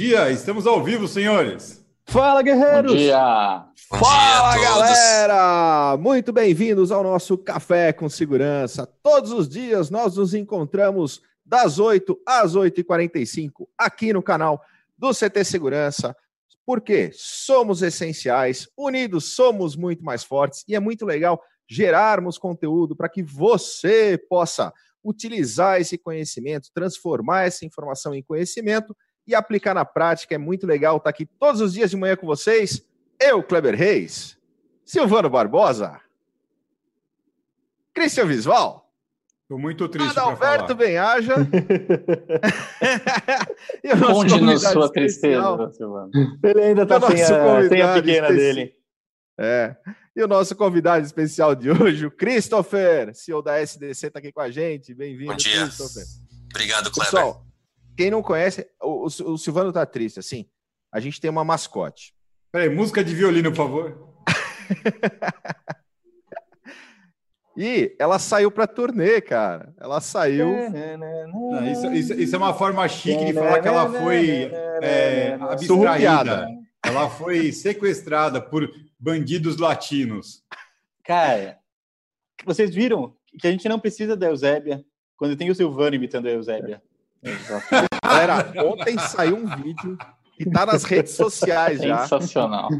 dia, estamos ao vivo, senhores. Fala, guerreiros! Bom dia! Fala, galera! Muito bem-vindos ao nosso Café com Segurança. Todos os dias nós nos encontramos das 8 às 8h45 aqui no canal do CT Segurança, porque somos essenciais, unidos somos muito mais fortes e é muito legal gerarmos conteúdo para que você possa utilizar esse conhecimento, transformar essa informação em conhecimento e aplicar na prática. É muito legal estar aqui todos os dias de manhã com vocês. Eu, Kleber Reis, Silvano Barbosa, Cristian Visval. Estou muito triste. Adalberto Benhaja. e o nosso Onde sua tristeza, Silvano? Ele ainda está sem, a, sem a pequena especi... dele. É. E o nosso convidado especial de hoje, o Christopher, CEO da SDC, está aqui com a gente. Bem-vindo, Christopher. Obrigado, Kleber. Pessoal, quem não conhece, o, o, Silvano tá triste, assim. A gente tem uma mascote. Peraí, música de violino, por favor. e ela saiu para turnê, cara. Ela saiu. Não, isso, isso, isso, é uma forma chique de falar que ela foi é, abstraída. Ela foi sequestrada por bandidos latinos. Cara, vocês viram que a gente não precisa da Eusébia quando tem o Silvano imitando a Eusébia. Galera, ontem saiu um vídeo que tá nas redes sociais já. Sensacional.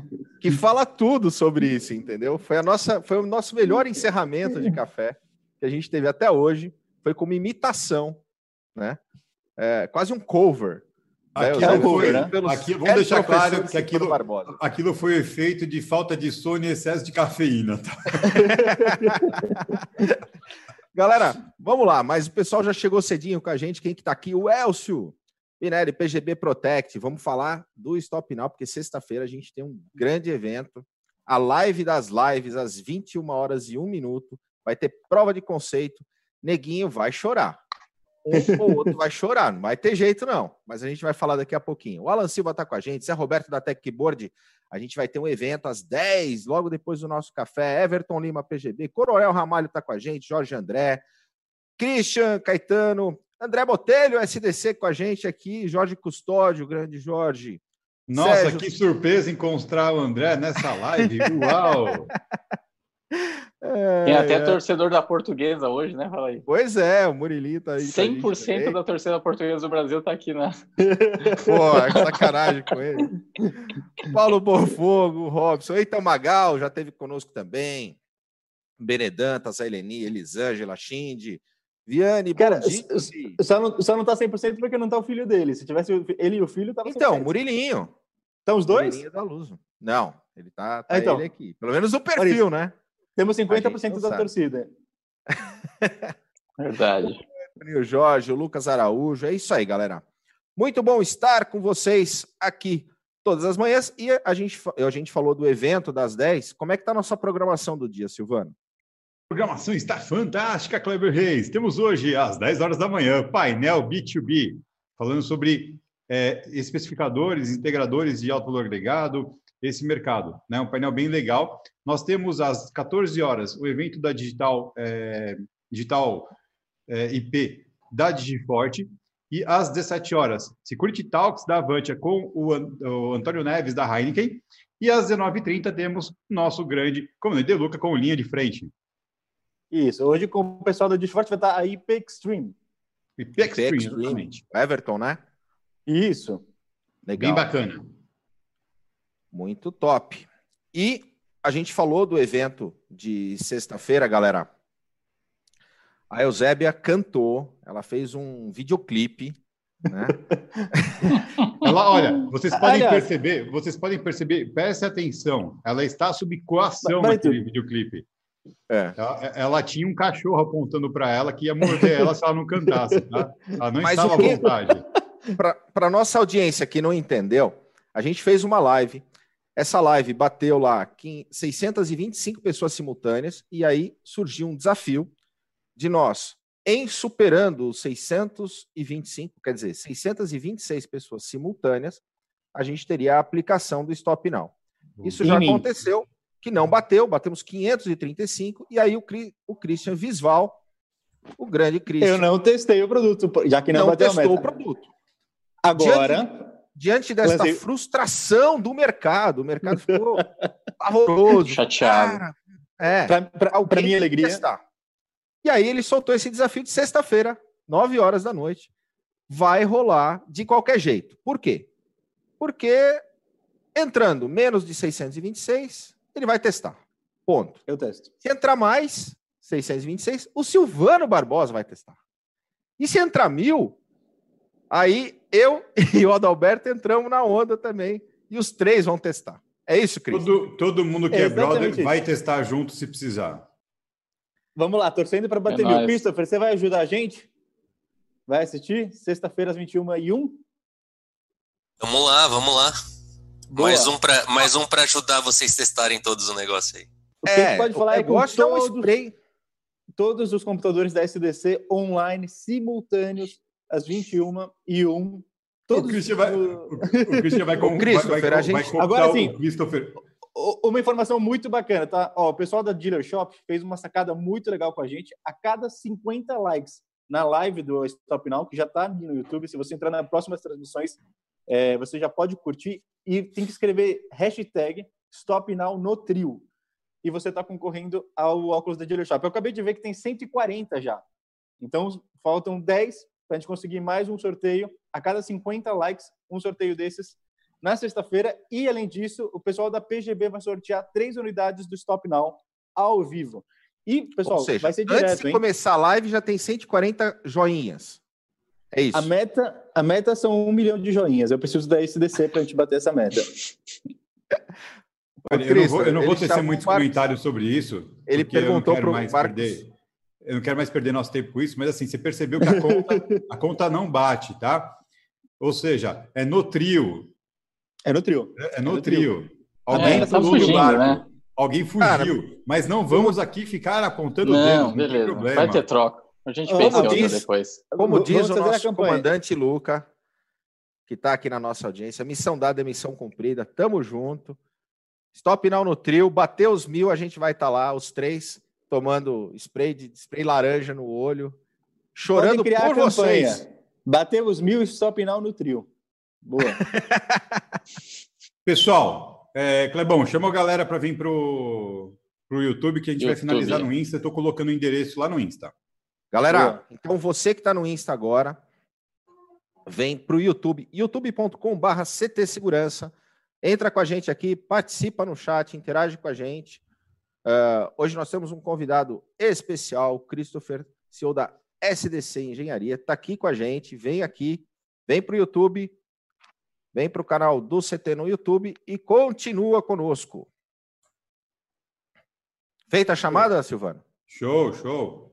Que fala tudo sobre isso, entendeu? Foi, a nossa, foi o nosso melhor encerramento de café que a gente teve até hoje. Foi como imitação, né? É, quase um cover Aquilo foi, né? aqui, vamos deixar claro que aquilo, aquilo foi efeito de falta de sono e excesso de cafeína. Tá? Galera, vamos lá, mas o pessoal já chegou cedinho com a gente. Quem que tá aqui? O Elcio, Pinelli, PGB Protect. Vamos falar do Stop Now, porque sexta-feira a gente tem um grande evento. A live das lives, às 21 horas e 1 minuto. Vai ter prova de conceito. Neguinho vai chorar um ou outro vai chorar, não vai ter jeito não, mas a gente vai falar daqui a pouquinho. O Alan Silva está com a gente, Zé Roberto da Techboard, a gente vai ter um evento às 10, logo depois do nosso café, Everton Lima PGB, Coronel Ramalho está com a gente, Jorge André, Christian Caetano, André Botelho, SDC com a gente aqui, Jorge Custódio, grande Jorge. Nossa, Sérgio... que surpresa encontrar o André nessa live, uau! É, Tem até é. torcedor da portuguesa hoje, né? Fala aí. Pois é, o Murilinho tá aí. 100% tá da torcida portuguesa do Brasil tá aqui, né? Pô, é sacanagem com ele. Paulo Bofogo, Robson, Eita Magal já teve conosco também. Benedanta, Zaileni, Elisângela, Xinde, Viane, Cara, só não, só não tá 100% porque não tá o filho dele. Se tivesse ele e o filho, tava Então, Murilinho. Estão os dois? Murilinho da Luz. Não, ele tá, tá então, ele aqui. Pelo menos o perfil, né? Temos 50% da sabe. torcida. Verdade. O Jorge, o Lucas Araújo, é isso aí, galera. Muito bom estar com vocês aqui todas as manhãs. E a gente, a gente falou do evento das 10. Como é que está a nossa programação do dia, Silvano? A programação está fantástica, Kleber Reis. Temos hoje, às 10 horas da manhã, painel B2B, falando sobre é, especificadores, integradores de alto valor agregado, esse mercado. Né? Um painel bem legal. Nós temos às 14 horas o evento da Digital, é, Digital é, IP da Digiforte e às 17 horas, Security Talks da Avantia com o, o Antônio Neves da Heineken e às 19h30 temos nosso grande Comandante de Luca com linha de frente. Isso, hoje com o pessoal da Digiforte vai estar a IP Extreme. IP Extreme, exatamente. Everton, né? Isso. Legal. Bem bacana. Muito top. E a gente falou do evento de sexta-feira, galera. A Eusébia cantou, ela fez um videoclipe, né? ela, olha, vocês podem Aliás, perceber, vocês podem perceber, preste atenção, ela está sob coação naquele videoclipe. É. Ela, ela, tinha um cachorro apontando para ela que ia morder ela se ela não cantasse, tá? Ela não Mas estava que... à vontade. Para nossa audiência que não entendeu, a gente fez uma live essa live bateu lá 625 pessoas simultâneas e aí surgiu um desafio de nós, em superando os 625, quer dizer, 626 pessoas simultâneas, a gente teria a aplicação do Stop Now. Isso já aconteceu, que não bateu, batemos 535, e aí o, o Christian Visval, o grande Christian... Eu não testei o produto, já que não, não bateu testou o produto. Agora... diante dessa frustração do mercado, o mercado ficou horroroso. Chateado. Cara, é, para minha alegria. Testar. E aí ele soltou esse desafio de sexta-feira, 9 horas da noite. Vai rolar de qualquer jeito. Por quê? Porque entrando menos de 626, ele vai testar. Ponto. Eu testo. Se entrar mais, 626, o Silvano Barbosa vai testar. E se entrar mil, aí eu e o Adalberto entramos na onda também. E os três vão testar. É isso, Cris? Todo, todo mundo que é, é brother isso. vai testar junto se precisar. Vamos lá, torcendo para bater é mil. Nice. Christopher, você vai ajudar a gente? Vai assistir? Sexta-feira às 21 e 1 Vamos lá, vamos lá. Mais um para mais um para ajudar vocês testarem todos o negócio aí. O que é, pode falar é que todos, um spray. todos os computadores da SDC online simultâneos às 21 e 1 Todos o Christian vai, o, o Christian vai, com, o Christopher, vai, vai, a gente... Agora sim, Christopher. Uma informação muito bacana, tá? Ó, o pessoal da Dealer Shop fez uma sacada muito legal com a gente. A cada 50 likes na live do Stop Now, que já está no YouTube, se você entrar nas próximas transmissões, é, você já pode curtir e tem que escrever hashtag Stop Now no trio. E você está concorrendo ao óculos da Dealer Shop. Eu acabei de ver que tem 140 já. Então, faltam 10 para a gente conseguir mais um sorteio. A cada 50 likes, um sorteio desses na sexta-feira. E, além disso, o pessoal da PGB vai sortear três unidades do Stop Now ao vivo. E, pessoal, seja, vai ser direto, Antes de hein? começar a live, já tem 140 joinhas. É isso. A meta, a meta são um milhão de joinhas. Eu preciso da SDC para a gente bater essa meta. Olha, eu não vou, eu não vou tecer muitos comentários sobre isso. Ele perguntou para o Marcos. Perder eu não quero mais perder nosso tempo com isso, mas assim, você percebeu que a conta, a conta não bate, tá? Ou seja, é no trio. É no trio. É, é no, é no trio. trio. Alguém é, tá fugindo, barco. Né? Alguém fugiu. Cara, mas não vamos aqui ficar apontando não, dedos, não beleza. tem problema. Vai ter troca. A gente pensa diz, depois. Como diz o nosso comandante Luca, que está aqui na nossa audiência, missão dada é missão cumprida. Tamo junto. Stop now no trio, bateu os mil, a gente vai estar tá lá, os três tomando spray de spray laranja no olho, chorando por vocês. Batemos mil stop now no trio. Boa. Pessoal, é, Clebão, chama a galera para vir pro, pro YouTube que a gente YouTube. vai finalizar no Insta. Estou colocando o endereço lá no Insta. Galera, Boa. então você que está no Insta agora, vem para o YouTube, youtube.com/barra CT Segurança. Entra com a gente aqui, participa no chat, interage com a gente. Uh, hoje nós temos um convidado especial, Christopher, CEO da SDC Engenharia, está aqui com a gente. Vem aqui, vem para o YouTube, vem para o canal do CT no YouTube e continua conosco. Feita a chamada, Silvano? Show, show.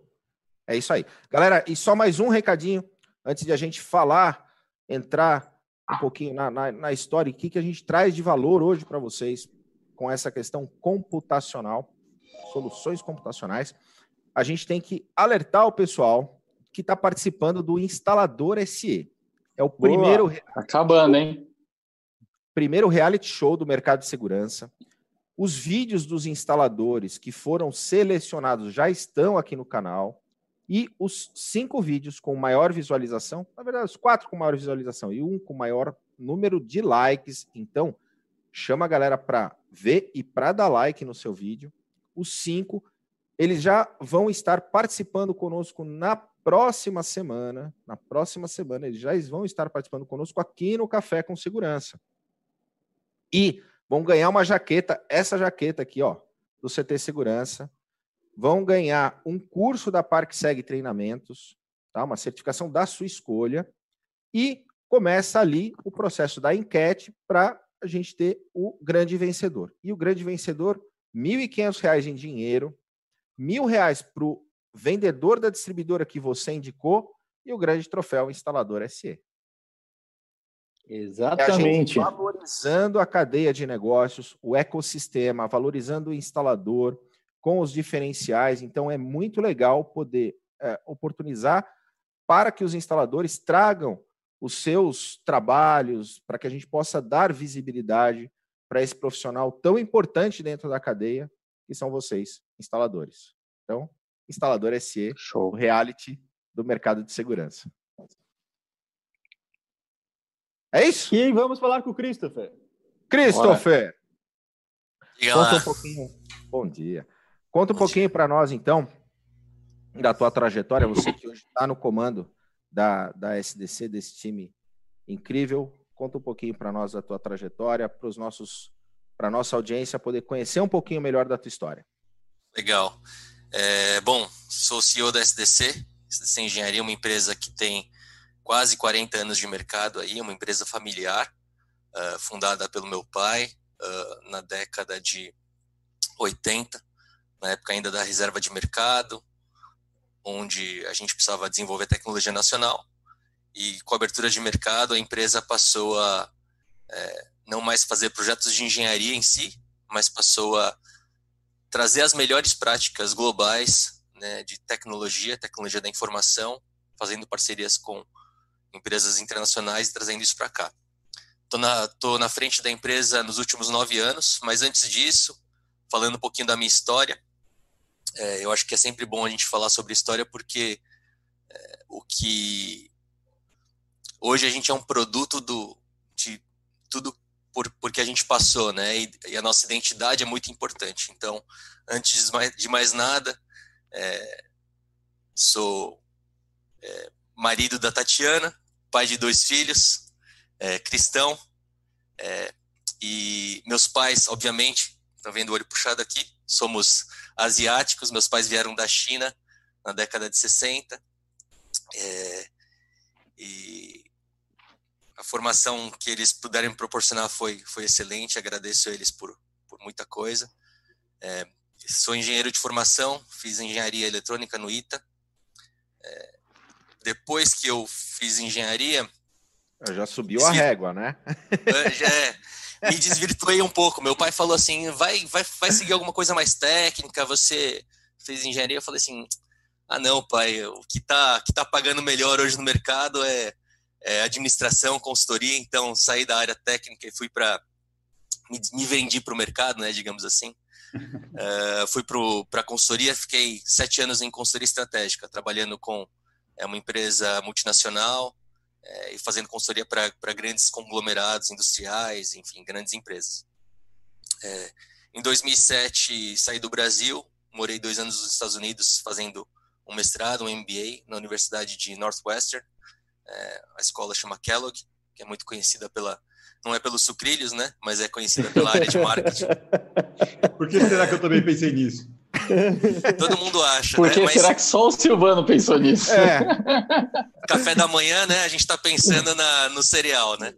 É isso aí. Galera, e só mais um recadinho antes de a gente falar, entrar um pouquinho na, na, na história, o que, que a gente traz de valor hoje para vocês com essa questão computacional soluções computacionais, a gente tem que alertar o pessoal que está participando do instalador SE. É o Boa. primeiro. Acabando, hein? Primeiro reality show do mercado de segurança. Os vídeos dos instaladores que foram selecionados já estão aqui no canal. E os cinco vídeos com maior visualização, na verdade, os quatro com maior visualização e um com maior número de likes. Então, chama a galera para ver e para dar like no seu vídeo os cinco, eles já vão estar participando conosco na próxima semana. Na próxima semana, eles já vão estar participando conosco aqui no Café com Segurança. E vão ganhar uma jaqueta, essa jaqueta aqui, ó, do CT Segurança. Vão ganhar um curso da Parque Segue Treinamentos, tá? uma certificação da sua escolha. E começa ali o processo da enquete para a gente ter o grande vencedor. E o grande vencedor R$ 1.500 em dinheiro, R$ reais para o vendedor da distribuidora que você indicou e o grande troféu instalador SE. Exatamente. É a valorizando a cadeia de negócios, o ecossistema, valorizando o instalador com os diferenciais. Então, é muito legal poder é, oportunizar para que os instaladores tragam os seus trabalhos, para que a gente possa dar visibilidade para esse profissional tão importante dentro da cadeia, que são vocês, instaladores. Então, instalador SE, Show. o reality do mercado de segurança. É isso? E vamos falar com o Christopher. Christopher! Conta um pouquinho. Bom dia. Conta um pouquinho para nós, então, da tua trajetória. Você que hoje está no comando da, da SDC, desse time incrível. Conta um pouquinho para nós da tua trajetória, para os nossos, para nossa audiência poder conhecer um pouquinho melhor da tua história. Legal. É, bom, sou CEO da SDC. SDC Engenharia, uma empresa que tem quase 40 anos de mercado aí, uma empresa familiar, uh, fundada pelo meu pai uh, na década de 80, na época ainda da reserva de mercado, onde a gente precisava desenvolver tecnologia nacional. E com a abertura de mercado, a empresa passou a é, não mais fazer projetos de engenharia em si, mas passou a trazer as melhores práticas globais né, de tecnologia, tecnologia da informação, fazendo parcerias com empresas internacionais e trazendo isso para cá. Estou na, tô na frente da empresa nos últimos nove anos, mas antes disso, falando um pouquinho da minha história, é, eu acho que é sempre bom a gente falar sobre história porque é, o que hoje a gente é um produto do de tudo por, porque a gente passou, né? E, e, a nossa identidade é muito importante. Então, antes de mais, de mais nada, é, sou é, marido da Tatiana, pai de dois filhos, é, cristão, é, e meus pais, obviamente, estão vendo o olho puxado aqui, somos asiáticos, meus pais vieram da China na década de 60, é, e a formação que eles puderam me proporcionar foi, foi excelente, agradeço a eles por, por muita coisa. É, sou engenheiro de formação, fiz engenharia eletrônica no ITA. É, depois que eu fiz engenharia. já subiu a régua, né? É, me desvirtuei um pouco. Meu pai falou assim: vai, vai, vai seguir alguma coisa mais técnica. Você fez engenharia? Eu falei assim: ah, não, pai, o que tá, que tá pagando melhor hoje no mercado é, é administração, consultoria. Então, saí da área técnica e fui para. Me, me, vendi para o mercado, né, digamos assim. uh, fui para a consultoria, fiquei sete anos em consultoria estratégica, trabalhando com é, uma empresa multinacional é, e fazendo consultoria para grandes conglomerados industriais, enfim, grandes empresas. É, em 2007, saí do Brasil, morei dois anos nos Estados Unidos fazendo um mestrado, um MBA, na Universidade de Northwestern. É, a escola chama Kellogg, que é muito conhecida pela. Não é pelos sucrilhos, né? Mas é conhecida pela área de marketing. Por que será que eu também pensei nisso? Todo mundo acha. Por que né? será que só o Silvano pensou nisso? É. Café da manhã, né? A gente está pensando na, no cereal, né?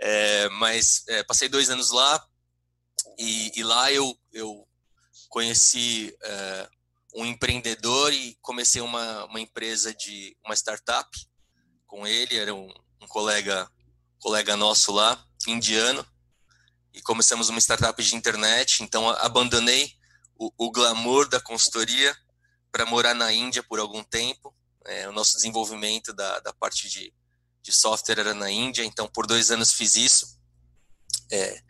É, mas é, passei dois anos lá e, e lá eu, eu conheci é, um empreendedor e comecei uma, uma empresa de uma startup com ele. Era um, um colega colega nosso lá, indiano, e começamos uma startup de internet. Então abandonei o, o glamour da consultoria para morar na Índia por algum tempo. É, o nosso desenvolvimento da, da parte de, de software era na Índia, então por dois anos fiz isso. É,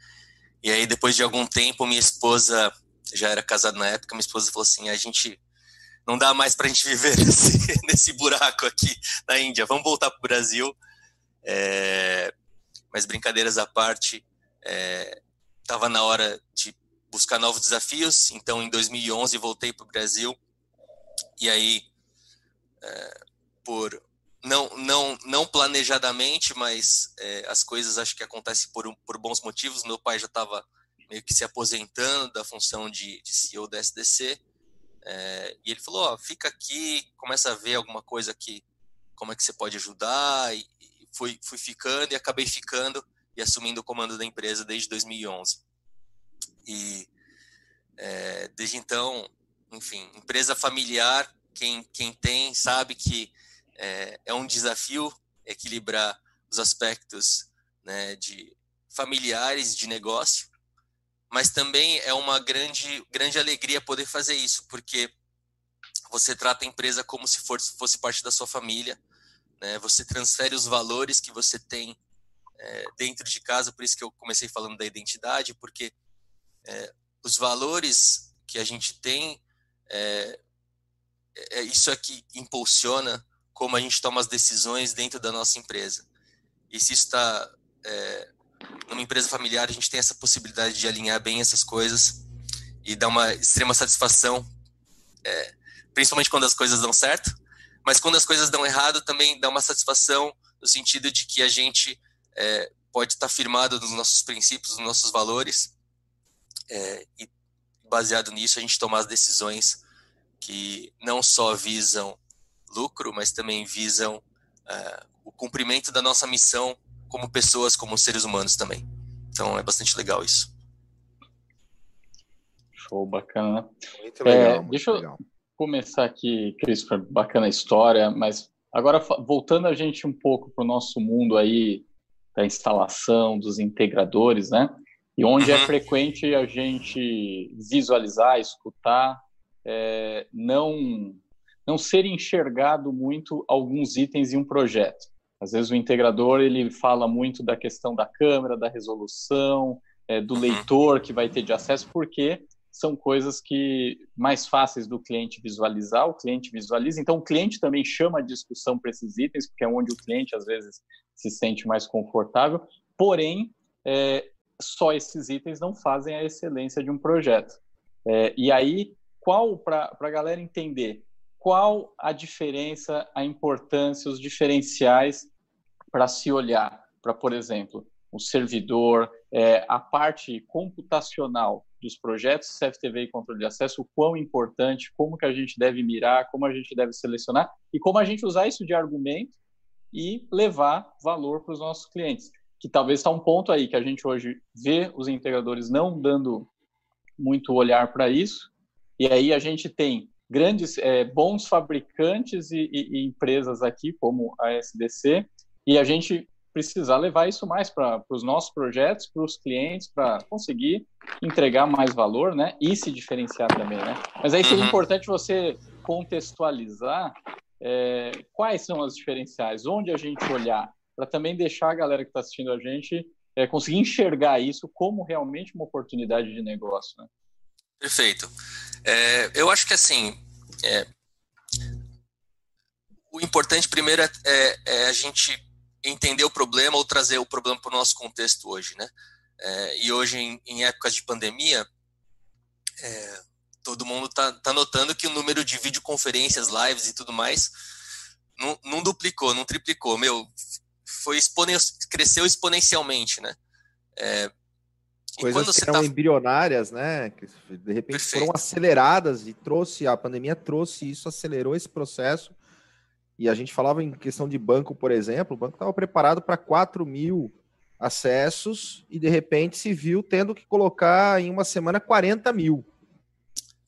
e aí, depois de algum tempo, minha esposa, já era casada na época, minha esposa falou assim: a gente não dá mais para a gente viver nesse, nesse buraco aqui na Índia, vamos voltar para o Brasil. É, mas brincadeiras à parte, estava é, na hora de buscar novos desafios. Então, em 2011, voltei para o Brasil. E aí, é, por não, não, não planejadamente, mas é, as coisas acho que acontecem por, por bons motivos. Meu pai já estava meio que se aposentando da função de, de CEO da SDC. É, e ele falou: fica aqui, começa a ver alguma coisa que, como é que você pode ajudar. E, e fui, fui ficando e acabei ficando e assumindo o comando da empresa desde 2011. E é, desde então, enfim, empresa familiar, quem, quem tem sabe que é, é um desafio equilibrar os aspectos né, de familiares de negócio, mas também é uma grande, grande alegria poder fazer isso, porque você trata a empresa como se fosse, fosse parte da sua família, né? você transfere os valores que você tem é, dentro de casa, por isso que eu comecei falando da identidade, porque é, os valores que a gente tem, é, é isso é que impulsiona como a gente toma as decisões dentro da nossa empresa. E se está é, numa empresa familiar a gente tem essa possibilidade de alinhar bem essas coisas e dar uma extrema satisfação, é, principalmente quando as coisas dão certo, mas quando as coisas dão errado também dá uma satisfação no sentido de que a gente é, pode estar firmado nos nossos princípios, nos nossos valores é, e baseado nisso a gente tomar as decisões que não só visam lucro, mas também visam uh, o cumprimento da nossa missão como pessoas, como seres humanos também. Então é bastante legal isso. Show, bacana. Muito legal. É, muito deixa legal. eu começar aqui, Christopher, bacana a história, mas agora voltando a gente um pouco para o nosso mundo aí da instalação, dos integradores, né? E onde é uhum. é frequente a gente visualizar, escutar, é, não não ser enxergado muito alguns itens em um projeto. Às vezes o integrador ele fala muito da questão da câmera, da resolução, é, do uhum. leitor que vai ter de acesso, porque são coisas que mais fáceis do cliente visualizar, o cliente visualiza, então o cliente também chama a discussão para esses itens, porque é onde o cliente às vezes se sente mais confortável, porém, é, só esses itens não fazem a excelência de um projeto. É, e aí, qual, para a galera entender, qual a diferença, a importância, os diferenciais para se olhar para, por exemplo, o servidor, é, a parte computacional dos projetos CFTV e controle de acesso, o quão importante, como que a gente deve mirar, como a gente deve selecionar e como a gente usar isso de argumento e levar valor para os nossos clientes. Que talvez está um ponto aí que a gente hoje vê os integradores não dando muito olhar para isso, e aí a gente tem grandes, é, bons fabricantes e, e, e, empresas aqui, como a SDC, e a gente precisar levar isso mais para os nossos projetos, para os clientes, para conseguir entregar mais valor, né? E se diferenciar também, né? Mas aí seria uhum. importante você contextualizar é, quais são as diferenciais, onde a gente olhar, para também deixar a galera que está assistindo a gente é, conseguir enxergar isso como realmente uma oportunidade de negócio, né? Perfeito. É, eu acho que assim, é, o importante primeiro é, é, é, a gente entender o problema ou trazer o problema para o nosso contexto hoje, né? É, e hoje, em, em, épocas de pandemia, é, todo mundo está tá notando que o número de videoconferências, lives e tudo mais não, não duplicou, não triplicou. Meu, foi exponen cresceu exponencialmente, né? É, Coisas que eram tá... embrionárias, né? Que de repente Perfeito. foram aceleradas e trouxe, a pandemia trouxe isso, acelerou esse processo. E a gente falava em questão de banco, por exemplo, o banco estava preparado para 4 mil acessos e de repente se viu tendo que colocar em uma semana 40 mil.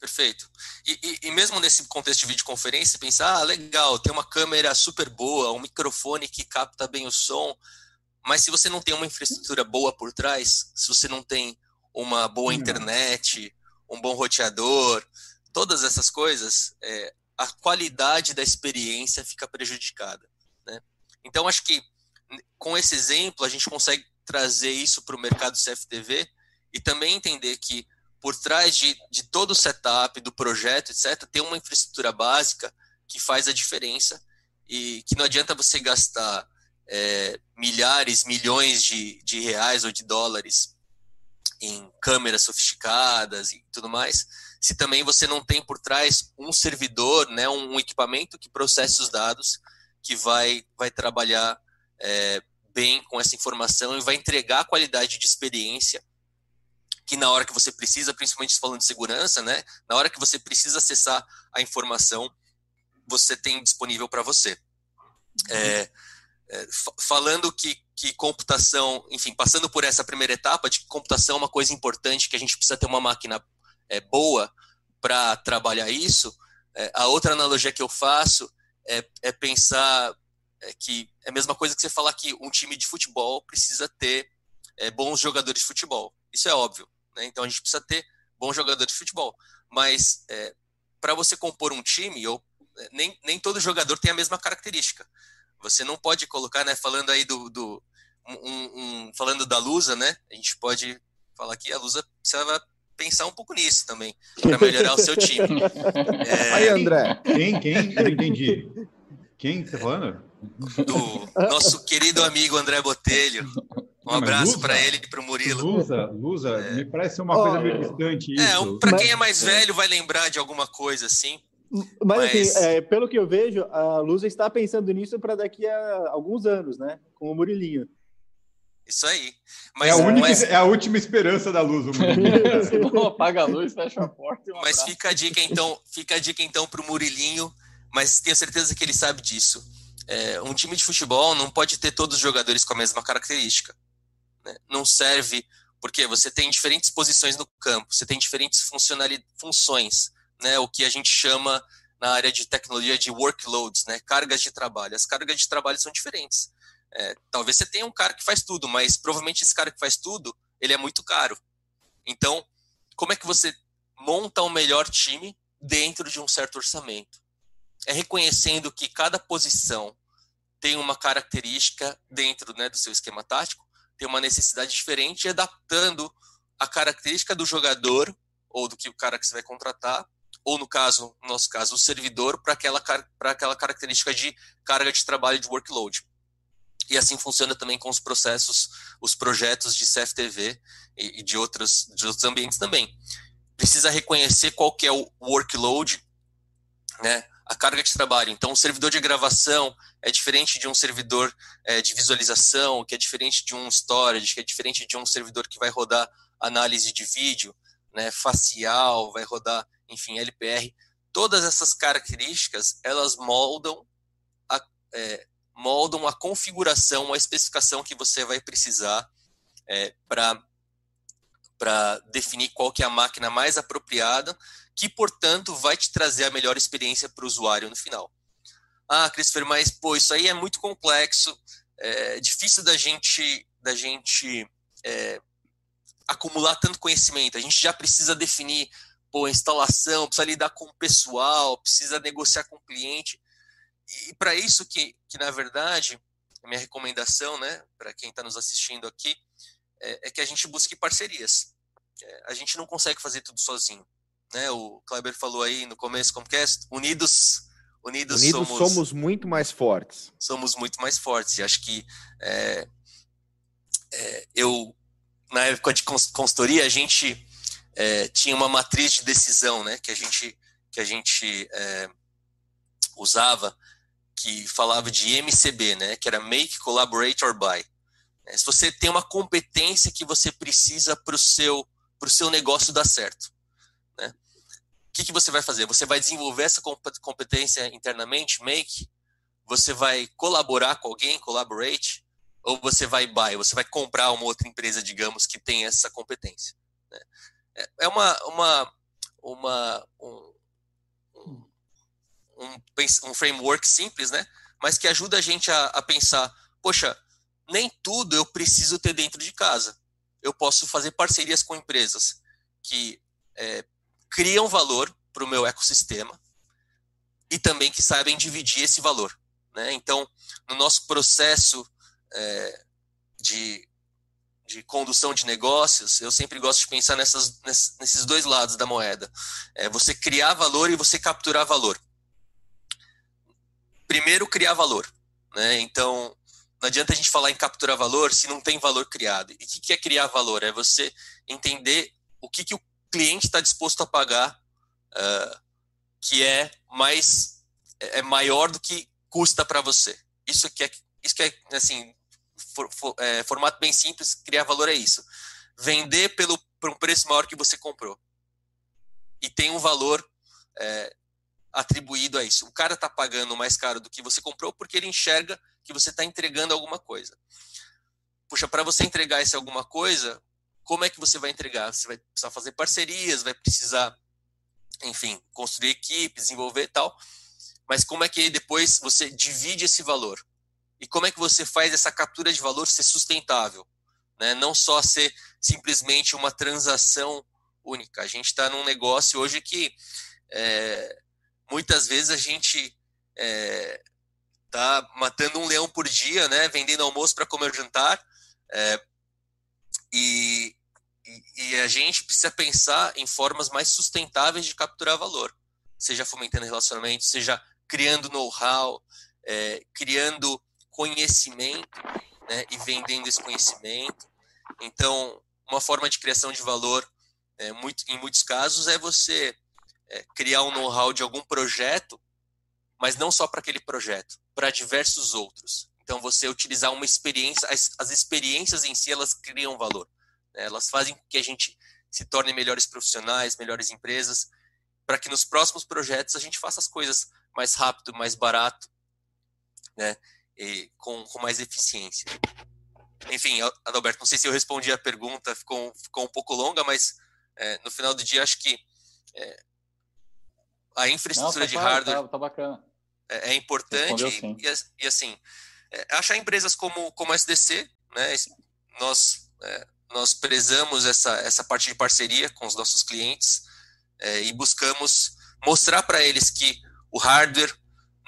Perfeito. E, e, e, mesmo nesse contexto de videoconferência, pensar, ah, legal, tem uma câmera super boa, um microfone que capta bem o som, mas se você não tem uma infraestrutura boa por trás, se você não tem uma boa internet, um bom roteador, todas essas coisas, é, a qualidade da experiência fica prejudicada. Né? Então, acho que com esse exemplo, a gente consegue trazer isso para o mercado CFTV e também entender que por trás de, de todo o setup, do projeto, etc., tem uma infraestrutura básica que faz a diferença e que não adianta você gastar é, milhares, milhões de, de reais ou de dólares em câmeras sofisticadas e tudo mais, se também você não tem por trás um servidor, né, um, equipamento que processe os dados, que vai, vai trabalhar é, bem com essa informação e vai entregar a qualidade de experiência que na hora que você precisa, principalmente falando de segurança, né, na hora que você precisa acessar a informação, você tem disponível para você. É, falando que, que computação, enfim, passando por essa primeira etapa de computação é uma coisa importante, que a gente precisa ter uma máquina é, boa para trabalhar isso, é, a outra analogia que eu faço é, é pensar é, que é a mesma coisa que você falar que um time de futebol precisa ter é, bons jogadores de futebol. Isso é óbvio. Né? Então a gente precisa ter bons jogadores de futebol. Mas para você compor um time, ou, nem, nem todo jogador tem a mesma característica. Você não pode colocar, né? Falando aí do, do um, um, falando da Lusa, né? A gente pode falar que a Lusa precisava pensar um pouco nisso também para melhorar o seu time. É... Aí, André. Quem? Quem? Eu não entendi. Quem tá falando? Do nosso querido amigo André Botelho. Um abraço para ele e para o Murilo. Lusa, Lusa, é. me parece uma oh, coisa meio distante é, isso. É, para quem é mais velho vai lembrar de alguma coisa assim. Mas, assim, mas... Assim, é, pelo que eu vejo, a Lusa está pensando nisso para daqui a alguns anos, né? Com o Murilinho. Isso aí. Mas, é, a única, mas... é a última esperança da luz. Apaga a luz, fecha a porta. Mas fica a dica então, fica a dica então para o Murilinho, mas tenho certeza que ele sabe disso. É, um time de futebol não pode ter todos os jogadores com a mesma característica. Né? Não serve porque você tem diferentes posições no campo, você tem diferentes funções, né? O que a gente chama na área de tecnologia de workloads, né? Cargas de trabalho. As cargas de trabalho são diferentes. É, talvez você tenha um cara que faz tudo, mas provavelmente esse cara que faz tudo, ele é muito caro. Então, como é que você monta um melhor time dentro de um certo orçamento? É reconhecendo que cada posição tem uma característica dentro né, do seu esquema tático, tem uma necessidade diferente adaptando a característica do jogador ou do que o cara que você vai contratar, ou no caso, no nosso caso, o servidor para aquela, aquela característica de carga de trabalho de workload. E assim funciona também com os processos, os projetos de CFTV e, e de, outros, de outros ambientes também. Precisa reconhecer qual que é o workload, né, a carga de trabalho. Então, um servidor de gravação é diferente de um servidor é, de visualização, que é diferente de um storage, que é diferente de um servidor que vai rodar análise de vídeo, né, facial, vai rodar, enfim, LPR. Todas essas características, elas moldam a, é, moldam a configuração, a especificação que você vai precisar é, para definir qual que é a máquina mais apropriada, que, portanto, vai te trazer a melhor experiência para o usuário no final. Ah, Christopher, mas pô, isso aí é muito complexo, é difícil da gente, da gente é, acumular tanto conhecimento. A gente já precisa definir pô, instalação, precisa lidar com o pessoal, precisa negociar com o cliente. E para isso que, que, na verdade, a minha recomendação, né, para quem está nos assistindo aqui, é, é, que a gente busque parcerias. É, a gente não consegue fazer tudo sozinho. Né? O Kleber falou aí no começo, como que é? Unidos, unidos, unidos somos, somos muito mais fortes. Somos muito mais fortes. E acho que é, é, eu, na época de consultoria, a gente é, tinha uma matriz de decisão, né, que a gente, que a gente é, usava, que falava de MCB, né, que era Make, Collaborate or Buy. É, se você tem uma competência que você precisa para o seu, seu negócio dar certo. Né? O que, que você vai fazer? Você vai desenvolver essa competência internamente, Make, você vai colaborar com alguém, Collaborate, ou você vai buy, você vai comprar uma outra empresa, digamos, que tem essa competência. Né? É, é uma, uma, uma, um, um, um framework simples, né? Mas que ajuda a gente a, a pensar, poxa, nem tudo eu preciso ter dentro de casa. Eu posso fazer parcerias com empresas que é, criam valor para o meu ecossistema e também que saibam dividir esse valor. Né? Então, no nosso processo é, de, de condução de negócios, eu sempre gosto de pensar nessas, nesses dois lados da moeda. É você criar valor e você capturar valor primeiro criar valor. Né? Então, não adianta a gente falar em capturar valor se não tem valor criado. E o que é criar valor? É você entender o que, que o cliente está disposto a pagar, uh, que é mais é maior do que custa para você. Isso que é isso que é assim for, for, é, formato bem simples. Criar valor é isso. Vender pelo por um preço maior que você comprou e tem um valor é, atribuído a isso. O cara está pagando mais caro do que você comprou porque ele enxerga que você está entregando alguma coisa. Puxa, para você entregar esse alguma coisa, como é que você vai entregar? Você vai precisar fazer parcerias, vai precisar, enfim, construir equipe, desenvolver tal. Mas como é que depois você divide esse valor? E como é que você faz essa captura de valor ser sustentável? Né? Não só ser simplesmente uma transação única. A gente está num negócio hoje que é, muitas vezes a gente é, tá matando um leão por dia, né? Vendendo almoço para comer jantar. É, e, e, a gente precisa pensar em formas mais sustentáveis de capturar valor, seja fomentando relacionamento, seja criando know-how, é, criando conhecimento, né, e vendendo esse conhecimento. Então, uma forma de criação de valor, é, muito, em muitos casos, é você é, criar um know-how de algum projeto, mas não só para aquele projeto, para diversos outros. Então, você utilizar uma experiência, as, as experiências em si, elas criam valor. Né? Elas fazem com que a gente se torne melhores profissionais, melhores empresas, para que nos próximos projetos a gente faça as coisas mais rápido, mais barato, né? E com, com mais eficiência. Enfim, Adalberto, não sei se eu respondi a pergunta, ficou, ficou um pouco longa, mas é, no final do dia acho que é, a infraestrutura não, tá de hardware tá, tá. É, é importante e, e, assim é, achar empresas como como a SDC, né? Nós é, nós prezamos essa essa parte de parceria com os nossos clientes é, e buscamos mostrar para eles que o hardware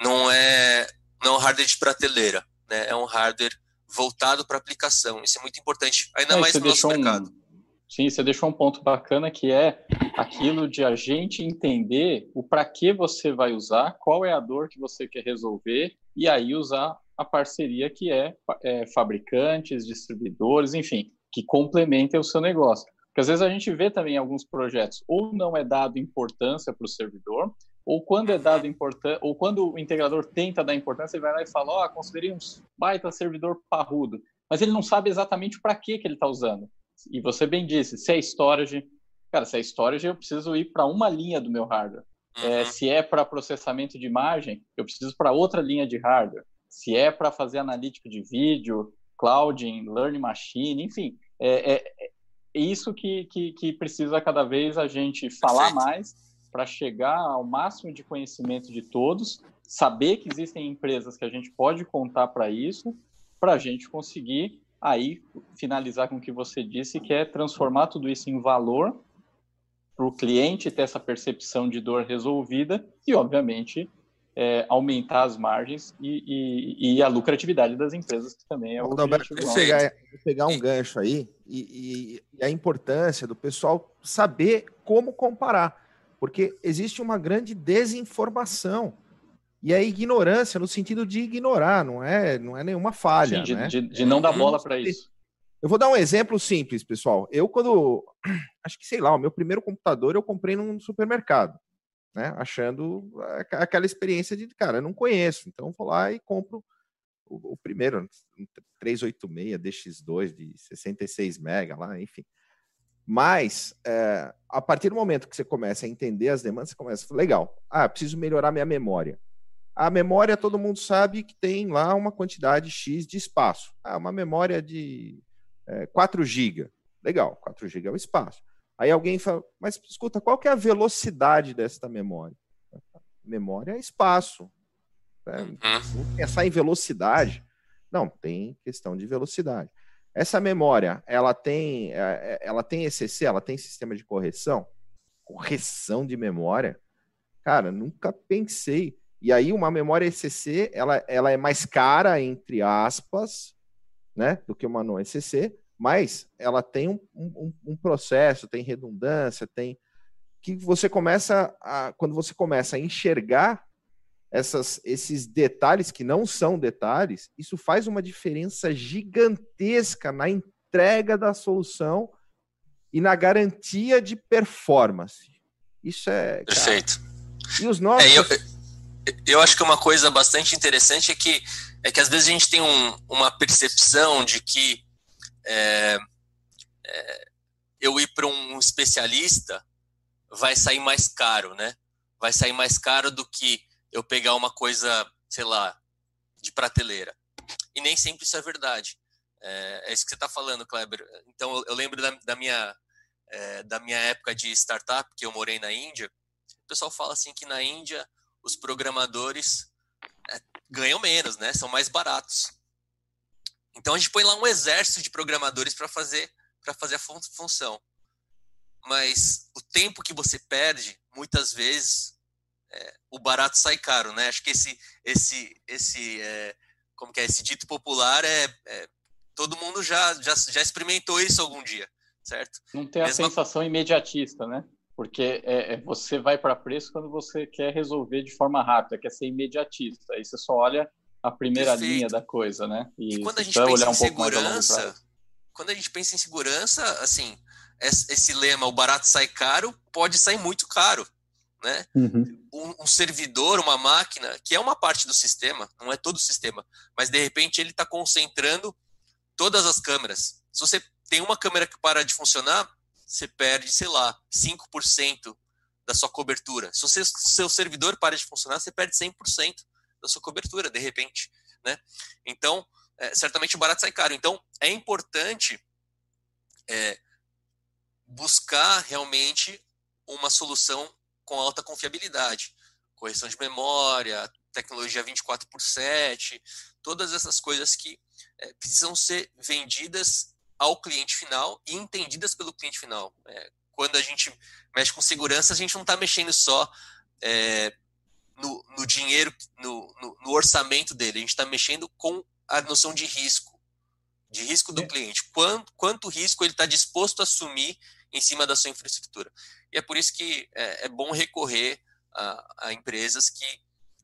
não é não é um hardware de prateleira, né? É um hardware voltado para aplicação. Isso é muito importante, ainda mais no nosso mercado. Um Sim, você deixou um ponto bacana que é aquilo de a gente entender o para que você vai usar, qual é a dor que você quer resolver e aí usar a parceria que é, é fabricantes, distribuidores, enfim, que complementem o seu negócio. Porque às vezes a gente vê também alguns projetos ou não é dado importância para o servidor, ou quando é dado importância, ou quando o integrador tenta dar importância, ele vai lá e fala: Ó, oh, considerei um baita servidor parrudo, mas ele não sabe exatamente para que, que ele está usando. E você bem disse, se é storage, cara, se é storage, eu preciso ir para uma linha do meu hardware. É, uhum. Se é para processamento de imagem, eu preciso para outra linha de hardware. Se é para fazer analítica de vídeo, clouding, learning machine, enfim, é, é, é isso que, que, que, precisa cada vez a gente falar Perfeito. mais para chegar ao máximo de conhecimento de todos, saber que existem empresas que a gente pode contar para isso, para a gente conseguir aí finalizar com o que você disse, que é transformar tudo isso em valor para o cliente ter essa percepção de dor resolvida e, obviamente, é, aumentar as margens e, e, e, a lucratividade das empresas, que também é o Alberto, objetivo. Vou pegar, vou pegar um gancho aí e, e, a importância do pessoal saber como comparar, porque existe uma grande desinformação e a ignorância no sentido de ignorar, não é, não é nenhuma falha. Sim, de, né? de, de não dar bola para isso. Eu vou dar um exemplo simples, pessoal. Eu, quando. Acho que sei lá, o meu primeiro computador eu comprei num supermercado, né? Achando aquela experiência de, cara, eu não conheço. Então vou lá e compro o, o primeiro, um 386 DX2 de 66 MB lá, enfim. Mas, é, a partir do momento que você começa a entender as demandas, você começa, legal, ah, preciso melhorar minha memória. A memória, todo mundo sabe que tem lá uma quantidade X de espaço. Ah, uma memória de é, 4 GB. Legal, 4 GB é o espaço. Aí alguém fala, mas escuta, qual que é a velocidade desta memória? Memória é espaço. Né? Uhum. Pensar em velocidade. Não, tem questão de velocidade. Essa memória, ela tem, é, é, ela tem ECC, ela tem sistema de correção? Correção de memória? Cara, nunca pensei. E aí uma memória ECC, ela, ela é mais cara, entre aspas, né, do que uma não ECC, mas ela tem um, um, um processo, tem redundância, tem que você começa a, quando você começa a enxergar essas, esses detalhes que não são detalhes, isso faz uma diferença gigantesca na entrega da solução e na garantia de performance. Isso é. Cara, Perfeito. E os nossos. É, eu eu acho que uma coisa bastante interessante é que, é que às vezes a gente tem um, uma percepção de que é, é, eu ir para um especialista vai sair mais caro, né? Vai sair mais caro do que eu pegar uma coisa, sei lá, de prateleira. E nem sempre isso é verdade. É, é isso que você está falando, Kleber. Então, eu, eu lembro da, da minha, é, da minha época de startup, que eu morei na Índia. O pessoal fala assim que na Índia os programadores é, ganham menos, né? São mais baratos. Então a gente põe lá um exército de programadores para fazer para fazer a fun função. Mas o tempo que você perde, muitas vezes, é, o barato sai caro, né? Acho que esse esse esse é, como que é esse dito popular é, é, todo mundo já, já já experimentou isso algum dia, certo? Não tem a sensação imediatista, né? Porque é, é, você vai para preço quando você quer resolver de forma rápida, quer ser imediatista. Aí você só olha a primeira Perfeito. linha da coisa, né? E, e quando a gente pensa em um segurança, quando a gente pensa em segurança, assim, esse lema, o barato sai caro, pode sair muito caro. Né? Uhum. Um, um, servidor, uma máquina, que é uma parte do sistema, não é todo o sistema, mas de repente ele está concentrando todas as câmeras. Se você tem uma câmera que para de funcionar, você perde, sei lá, 5% da sua cobertura. Se o seu servidor para de funcionar, você perde 100% da sua cobertura, de repente. Né? Então, é, certamente o barato sai caro. Então, é importante é, buscar realmente uma solução com alta confiabilidade. Correção de memória, tecnologia 24 por 7, todas essas coisas que é, precisam ser vendidas ao cliente final e entendidas pelo cliente final. É, quando a gente mexe com segurança, a gente não está mexendo só é, no, no, dinheiro, no, no, no, orçamento dele, a gente está mexendo com a noção de risco, de risco do é. cliente. Quanto, quanto risco ele está disposto a assumir em cima da sua infraestrutura. E é por isso que é, é bom recorrer a, a empresas que,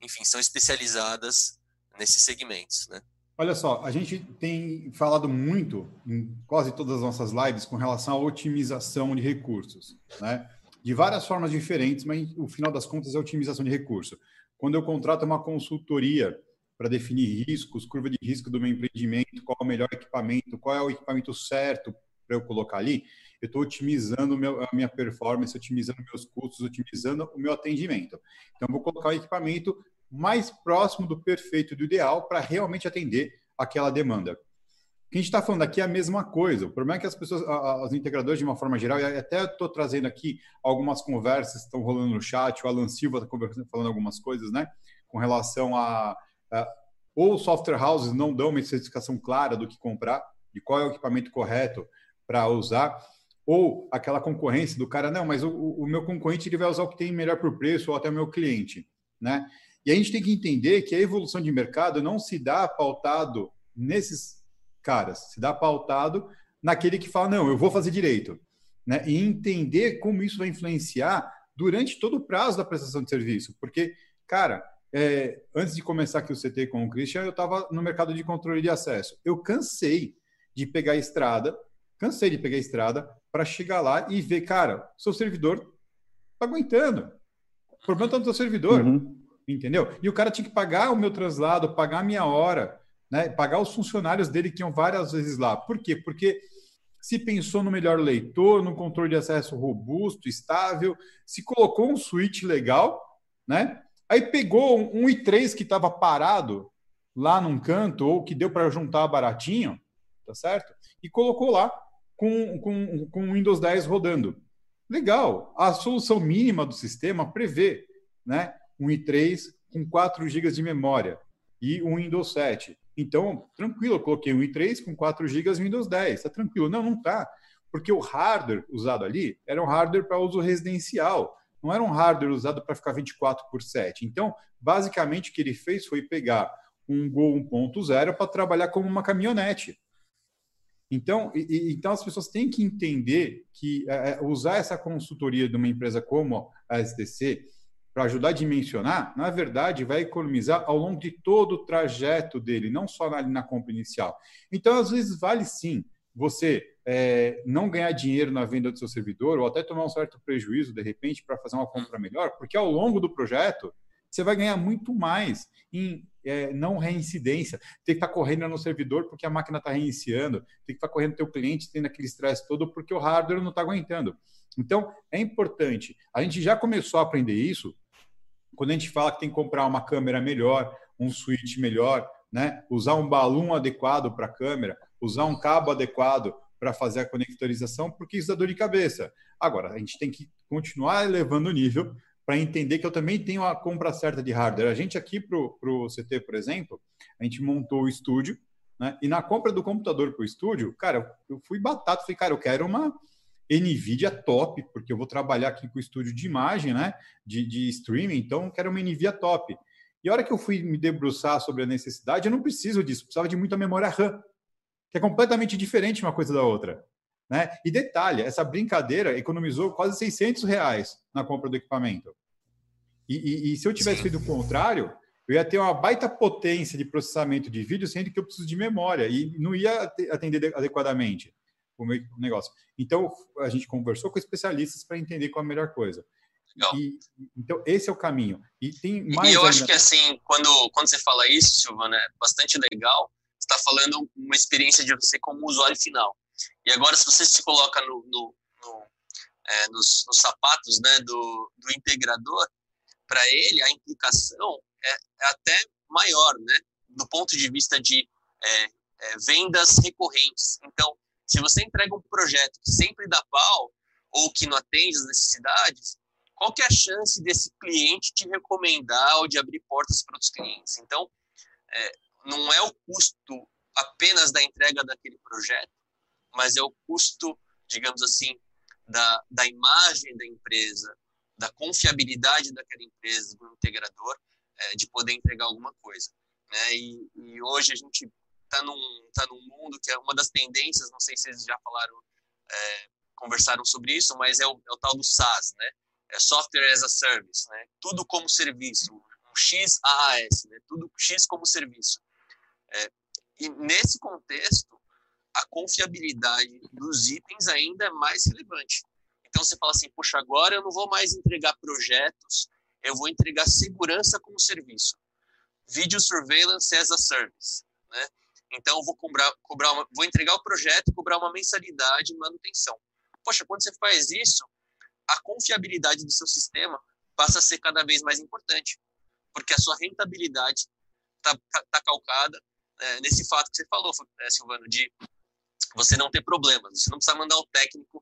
enfim, são especializadas nesses segmentos, né? Olha só, a gente tem falado muito em quase todas as nossas lives com relação à otimização de recursos, né? De várias formas diferentes, mas o final das contas é otimização de recurso. Quando eu contrato uma consultoria para definir riscos, curva de risco do meu empreendimento, qual é o melhor equipamento, qual é o equipamento certo para eu colocar ali, eu estou otimizando meu, a minha performance, otimizando meus custos, otimizando o meu atendimento. Então, vou colocar o equipamento mais próximo do perfeito, do ideal, para realmente atender aquela demanda. O que a gente está falando aqui é a mesma coisa. O problema é que as pessoas, os integradores, de uma forma geral, e até estou trazendo aqui algumas conversas que estão rolando no chat, o Alan Silva está falando algumas coisas, né? Com relação a, a. Ou software houses não dão uma especificação clara do que comprar, de qual é o equipamento correto para usar, ou aquela concorrência do cara, não, mas o, o meu concorrente ele vai usar o que tem melhor por preço ou até o meu cliente, né? E a gente tem que entender que a evolução de mercado não se dá pautado nesses caras, se dá pautado naquele que fala, não, eu vou fazer direito. Né? E entender como isso vai influenciar durante todo o prazo da prestação de serviço. Porque, cara, é, antes de começar aqui o CT com o Christian, eu estava no mercado de controle de acesso. Eu cansei de pegar estrada, cansei de pegar estrada para chegar lá e ver, cara, seu servidor está aguentando. O problema está no seu servidor. Uhum entendeu? E o cara tinha que pagar o meu translado, pagar a minha hora, né? pagar os funcionários dele que iam várias vezes lá. Por quê? Porque se pensou no melhor leitor, no controle de acesso robusto, estável, se colocou um switch legal, né? Aí pegou um i3 que estava parado lá num canto ou que deu para juntar baratinho, tá certo? E colocou lá com, com, com Windows 10 rodando. Legal. A solução mínima do sistema prevê, né? um i3 com 4 GB de memória e um Windows 7. Então, tranquilo, eu coloquei um i3 com 4 GB Windows 10. Está tranquilo. Não, não está. Porque o hardware usado ali era um hardware para uso residencial. Não era um hardware usado para ficar 24 por 7. Então, basicamente, o que ele fez foi pegar um Gol 1.0 para trabalhar como uma caminhonete. Então, e, então as pessoas têm que entender que é, é usar essa consultoria de uma empresa como a STC para ajudar a dimensionar, na verdade, vai economizar ao longo de todo o trajeto dele, não só na, na compra inicial. Então, às vezes, vale sim você é, não ganhar dinheiro na venda do seu servidor ou até tomar um certo prejuízo, de repente, para fazer uma compra melhor, porque ao longo do projeto você vai ganhar muito mais em é, não reincidência. Tem que estar tá correndo no servidor porque a máquina está reiniciando, tem que estar tá correndo no teu cliente, tendo aquele estresse todo porque o hardware não está aguentando. Então, é importante. A gente já começou a aprender isso quando a gente fala que tem que comprar uma câmera melhor, um switch melhor, né? usar um balão adequado para a câmera, usar um cabo adequado para fazer a conectorização, porque isso dá dor de cabeça. Agora, a gente tem que continuar elevando o nível para entender que eu também tenho a compra certa de hardware. A gente aqui para o CT, por exemplo, a gente montou o estúdio, né? e na compra do computador para o estúdio, cara, eu fui batata, falei, cara, eu quero uma NVIDIA top, porque eu vou trabalhar aqui com o estúdio de imagem, né? De, de streaming, então quero uma NVIDIA top. E a hora que eu fui me debruçar sobre a necessidade, eu não preciso disso, precisava de muita memória RAM, que é completamente diferente uma coisa da outra. Né? E detalhe, essa brincadeira economizou quase 600 reais na compra do equipamento. E, e, e se eu tivesse feito o contrário, eu ia ter uma baita potência de processamento de vídeo, sendo que eu preciso de memória e não ia atender adequadamente o meu negócio. Então, a gente conversou com especialistas para entender qual é a melhor coisa. E, então, esse é o caminho. E tem mais. E eu ainda... acho que, assim, quando, quando você fala isso, Silvana, é bastante legal. Você está falando uma experiência de você como usuário final. E agora, se você se coloca no, no, no é, nos, nos, sapatos né, do, do integrador, para ele a implicação é, é, até maior, né, do ponto de vista de é, é, vendas recorrentes. Então, se você entrega um projeto que sempre dá pau ou que não atende as necessidades, qual que é a chance desse cliente te recomendar ou de abrir portas para outros clientes? Então, é, não é o custo apenas da entrega daquele projeto, mas é o custo, digamos assim, da, da imagem da empresa, da confiabilidade daquela empresa, do integrador, é, de poder entregar alguma coisa. Né? E, e hoje a gente está num, tá num mundo que é uma das tendências, não sei se vocês já falaram, é, conversaram sobre isso, mas é o, é o tal do SaaS, né? é software as a service, né? Tudo como serviço, um XaaS, né? Tudo X como serviço. É, e nesse contexto, a confiabilidade dos itens ainda é mais relevante. Então você fala assim, puxa, agora eu não vou mais entregar projetos, eu vou entregar segurança como serviço. Video surveillance as a service, né? Então eu vou cobrar, cobrar uma, vou entregar o projeto e cobrar uma mensalidade e manutenção. Poxa, quando você faz isso, a confiabilidade do seu sistema passa a ser cada vez mais importante, porque a sua rentabilidade está tá calcada é, nesse fato que você falou, é, Silvano, de você não ter problemas, você não precisa mandar o técnico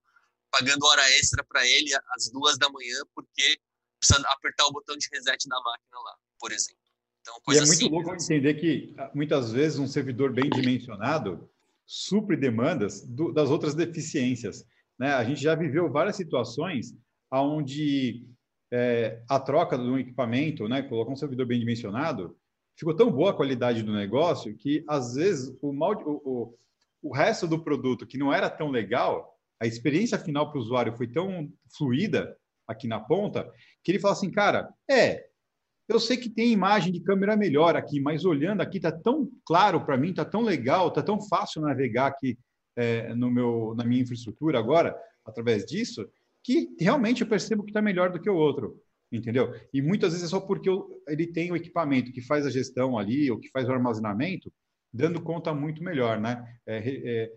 pagando hora extra para ele às duas da manhã, porque precisa apertar o botão de reset da máquina lá, por exemplo. Então, e é muito simples. louco entender que ah, muitas vezes um servidor bem dimensionado supre demandas do, das outras deficiências. Né? A gente já viveu várias situações onde é, a troca do equipamento, né, colocar um servidor bem dimensionado, ficou tão boa a qualidade do negócio que, às vezes, o, mal, o, o, o resto do produto que não era tão legal, a experiência final para o usuário foi tão fluida aqui na ponta, que ele fala assim, cara, é, eu sei que tem imagem de câmera melhor aqui, mas olhando aqui está tão claro para mim, está tão legal, está tão fácil navegar aqui é, no meu, na minha infraestrutura agora, através disso, que realmente eu percebo que está melhor do que o outro, entendeu? E muitas vezes é só porque eu, ele tem o equipamento que faz a gestão ali, ou que faz o armazenamento, dando conta muito melhor, né? É, é,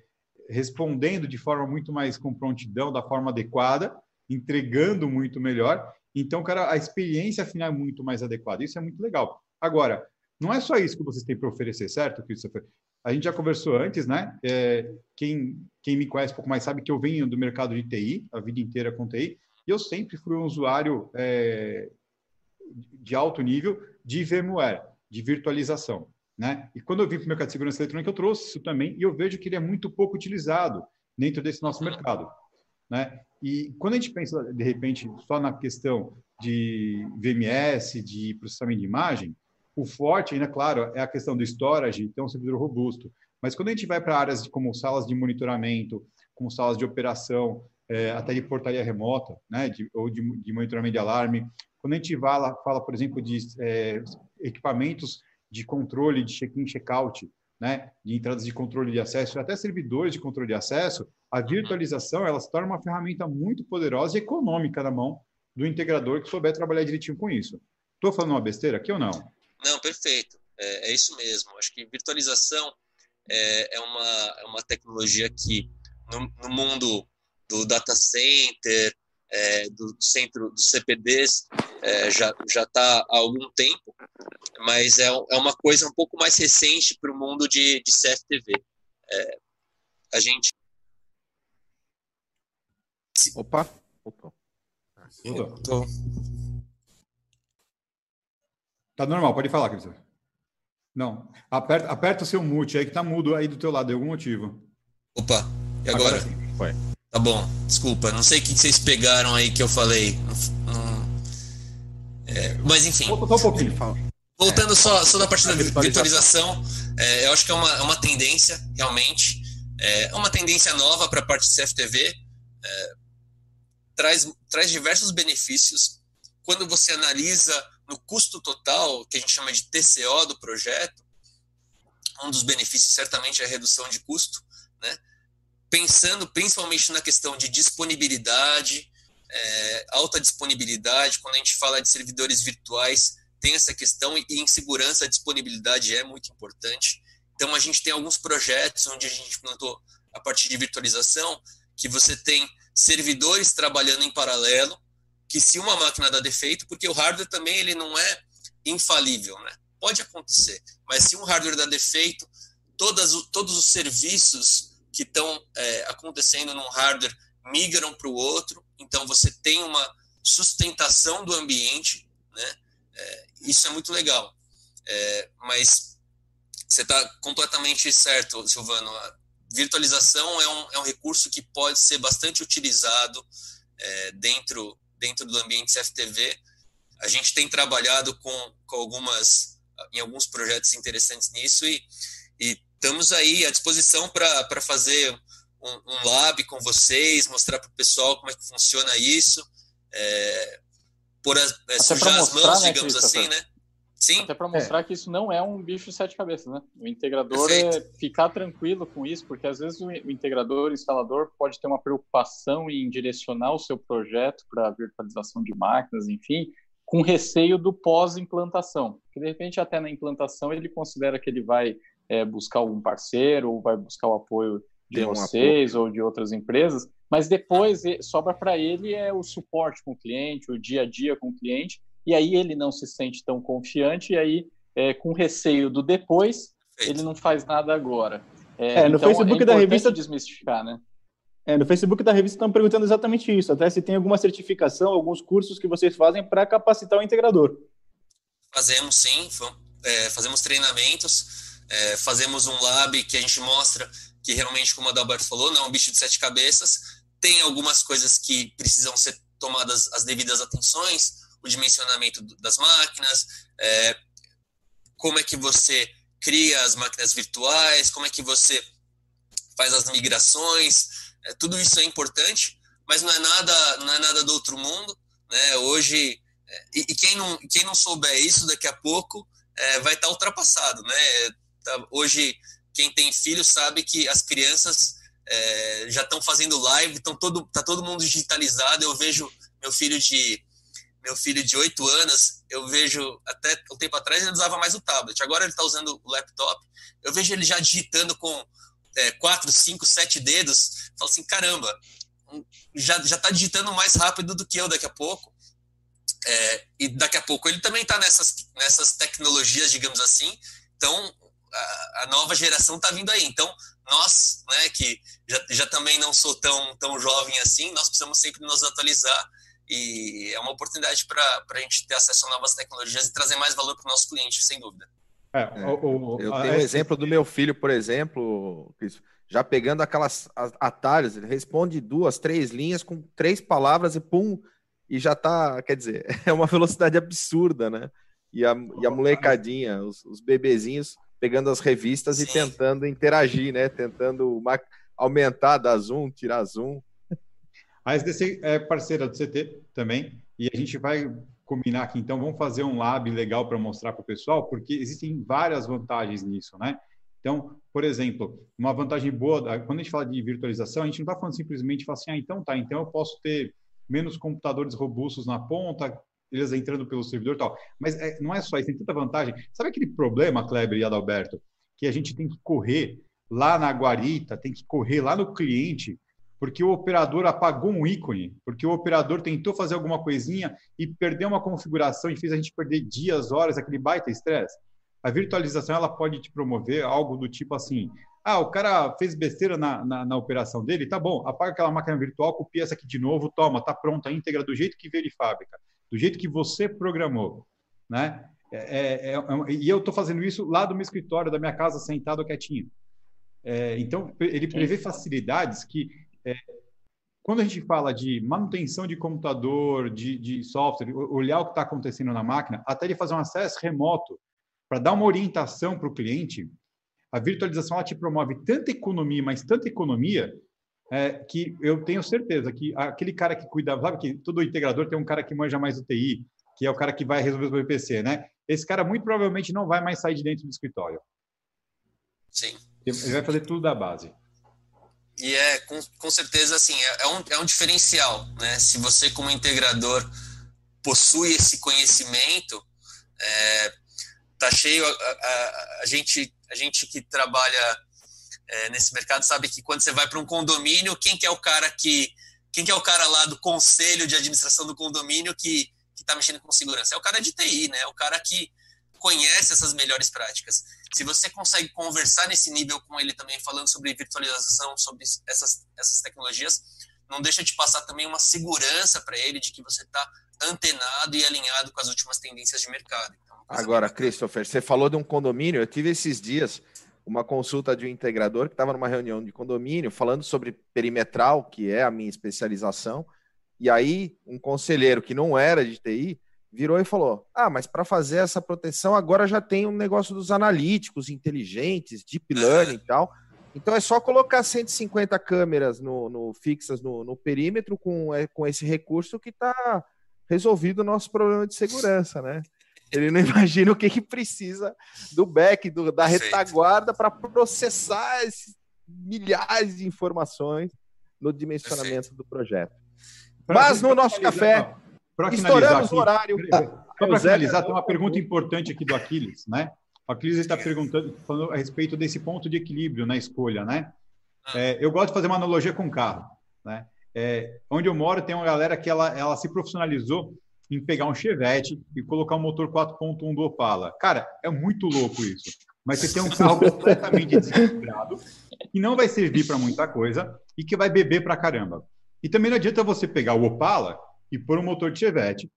respondendo de forma muito mais com prontidão, da forma adequada, entregando muito melhor. Então, cara, a experiência final é muito mais adequada. Isso é muito legal. Agora, não é só isso que vocês têm para oferecer, certo, Christopher? A gente já conversou antes, né? É, quem, quem me conhece um pouco mais sabe que eu venho do mercado de TI, a vida inteira com TI, e eu sempre fui um usuário é, de alto nível de VMware, de virtualização. Né? E quando eu vim para o mercado de segurança eletrônica, eu trouxe isso também, e eu vejo que ele é muito pouco utilizado dentro desse nosso mercado. Né? E quando a gente pensa, de repente, só na questão de VMS, de processamento de imagem, o forte, ainda, claro, é a questão do storage, ter um servidor robusto. Mas quando a gente vai para áreas como salas de monitoramento, como salas de operação, é, até de portaria remota, né, de, ou de, de, monitoramento de alarme, quando a gente lá, fala, por exemplo, de é, equipamentos de controle de check-in, check-out, né, de entradas de controle de acesso, até servidores de controle de acesso, a virtualização ela se torna uma ferramenta muito poderosa e econômica na mão do integrador que souber trabalhar direitinho com isso. Estou falando uma besteira aqui ou não? Não, perfeito. É, é isso mesmo. Acho que virtualização é, é, uma, é uma tecnologia que, no, no mundo do data center, é, do centro dos CPDs, é, já está há algum tempo, mas é, é uma coisa um pouco mais recente para o mundo de, de CFTV. É, a gente. Opa! Opa. Tô... Tá normal, pode falar, Cristian. Não, aperta, aperta o seu mute aí que tá mudo aí do teu lado, de algum motivo. Opa, e agora? agora Foi. Tá bom, desculpa, não sei o que vocês pegaram aí que eu falei. Não, não... É, mas enfim. Volta só um pouquinho, fala. Voltando é, só, só da parte da virtualização, é, eu acho que é uma, é uma tendência, realmente. É uma tendência nova para a parte de CFTV. É, traz, traz diversos benefícios. Quando você analisa no custo total, que a gente chama de TCO do projeto, um dos benefícios certamente é a redução de custo, né? Pensando principalmente na questão de disponibilidade, é, alta disponibilidade, quando a gente fala de servidores virtuais, tem essa questão e em segurança a disponibilidade é muito importante. Então a gente tem alguns projetos onde a gente implantou a partir de virtualização que você tem servidores trabalhando em paralelo, que se uma máquina dá defeito, porque o hardware também ele não é infalível, né? Pode acontecer, mas se um hardware dá defeito, todas, todos os serviços que estão é, acontecendo num hardware migram para o outro, então você tem uma sustentação do ambiente, né? É, isso é muito legal. É, mas você está completamente certo, Silvano. A virtualização é um, é um recurso que pode ser bastante utilizado é, dentro, dentro do ambiente CFTV. A gente tem trabalhado com, com algumas em alguns projetos interessantes nisso e, e estamos aí à disposição para fazer um, um, lab com vocês, mostrar para o pessoal como é que funciona isso, é, por as, é, sujar as mãos, né, digamos assim, né? Sim. Até para mostrar é. que isso não é um bicho de sete cabeças, né? O integrador é Perfeito. é ficar tranquilo com isso, porque às vezes o, o integrador, o instalador pode ter uma preocupação em direcionar o seu projeto para virtualização de máquinas, enfim, com receio do pós-implantação. Porque, de repente, até na implantação, ele considera que ele vai é, buscar algum parceiro ou vai buscar o apoio de Tem vocês um ou de outras empresas, mas depois sobra para ele é o suporte com o cliente, o dia a dia com o cliente, e aí ele não se sente tão confiante, e aí, é, com receio do depois, ele não faz nada agora. É, é no então, Facebook é da revista desmistificar, né? É, no Facebook da revista estão perguntando exatamente isso, até se tem alguma certificação, alguns cursos que vocês fazem para capacitar o integrador. Fazemos sim, é, fazemos treinamentos, é, fazemos um lab que a gente mostra que realmente, como a Adalberto falou, não é um bicho de sete cabeças, tem algumas coisas que precisam ser tomadas as devidas atenções, o dimensionamento das máquinas, é, como é que você cria as máquinas virtuais, como é que você faz as migrações, é, tudo isso é importante, mas não é nada, não é nada do outro mundo, né? Hoje é, e, e, quem não quem não souber isso daqui a pouco é, vai estar tá ultrapassado, né? Tá, hoje quem tem filho sabe que as crianças é, já estão fazendo live, estão todo tá todo mundo digitalizado. Eu vejo meu filho de meu filho de 8 anos, eu vejo até um tempo atrás ele usava mais o tablet, agora ele está usando o laptop. Eu vejo ele já digitando com é, quatro, cinco, sete dedos, falo assim, caramba, já, já tá digitando mais rápido do que eu daqui a pouco. É, e daqui a pouco ele também está nessas, nessas tecnologias, digamos assim. Então, a, a nova geração está vindo aí. Então, nós, né, que já, já também não sou tão, tão jovem assim, nós precisamos sempre nos atualizar e é uma oportunidade para a gente ter acesso a novas tecnologias e trazer mais valor para o nosso cliente, sem dúvida. É, é, o, o, eu tenho um exemplo do meu filho, por exemplo, já pegando aquelas atalhos, ele responde duas, três linhas com três palavras e pum, e já tá, quer dizer, é uma velocidade absurda, né? E a, e a molecadinha, os, os bebezinhos pegando as revistas Sim. e tentando interagir, né? Tentando uma, aumentar, dar zoom, tirar zoom. A SDC é parceira do CT também, e a gente vai combinar aqui, então, vamos fazer um lab legal para mostrar para o pessoal, porque existem várias vantagens nisso, né? Então, por exemplo, uma vantagem boa, quando a gente fala de virtualização, a gente não está falando simplesmente, fala assim, ah, então tá, então eu posso ter menos computadores robustos na ponta, eles entrando pelo servidor e tal. Mas é, não é só isso, tem tanta vantagem. Sabe aquele problema, Kleber e Adalberto, que a gente tem que correr lá na guarita, tem que correr lá no cliente porque o operador apagou um ícone, porque o operador tentou fazer alguma coisinha e perdeu uma configuração e fez a gente perder dias, horas, aquele baita estresse. A virtualização ela pode te promover algo do tipo assim: ah, o cara fez besteira na, na, na, operação dele, tá bom, apaga aquela máquina virtual, copia essa aqui de novo, toma, tá pronta, íntegra, do jeito que veio de fábrica, do jeito que você programou, né? É, é, é, é e eu estou fazendo isso lá do meu escritório, da minha casa, sentado quietinho. É, então, ele prevê facilidades que é, quando a gente fala de manutenção de computador, de, de software, olhar o que está acontecendo na máquina, até de fazer um acesso remoto para dar uma orientação para o cliente, a virtualização ela te promove tanta economia, mas tanta economia, é, que eu tenho certeza que aquele cara que cuida, sabe que todo integrador tem um cara que manja mais do TI, que é o cara que vai resolver o IPC, né? Esse cara muito provavelmente não vai mais sair de dentro do escritório. Sim. Ele vai fazer tudo da base. E é, com, com certeza, assim, é, é, um, é um diferencial, né? Se você, como integrador, possui esse conhecimento, é, tá cheio, a, a, a, gente, a gente que trabalha é, nesse mercado sabe que quando você vai para um condomínio, quem que é o cara que, quem que é o cara lá do conselho de administração do condomínio que está mexendo com segurança? É o cara de TI, né? É o cara que conhece essas melhores práticas. Se você consegue conversar nesse nível com ele também, falando sobre virtualização, sobre essas, essas tecnologias, não deixa de passar também uma segurança para ele de que você está antenado e alinhado com as últimas tendências de mercado. Então, Agora, Christopher, você falou de um condomínio, eu tive esses dias uma consulta de um integrador que estava numa reunião de condomínio falando sobre perimetral, que é a minha especialização, e aí um conselheiro que não era de TI virou e falou: Ah, mas para fazer essa proteção agora já tem um negócio dos analíticos inteligentes, deep learning e tal. Então é só colocar 150 câmeras no, no fixas no, no, perímetro com, é, com esse recurso que está resolvido o nosso problema de segurança, né? Ele não imagina o que, que precisa do back, do, da retaguarda para processar esses milhares de informações no dimensionamento Perfeito. do projeto. Mas no nosso café, estouramos o horário. Só para finalizar, tem uma pergunta importante aqui do Aquiles, né? O Aquiles está perguntando falando a respeito desse ponto de equilíbrio na escolha, né? Ah. É, eu gosto de fazer uma analogia com carro, né? É, onde eu moro tem uma galera que ela, ela se profissionalizou em pegar um Chevette e colocar um motor 4.1 do Opala. Cara, é muito louco isso. Mas você tem um carro completamente desequilibrado, que não vai servir para muita coisa e que vai beber para caramba. E também não adianta você pegar o Opala e pôr um motor de Chevette,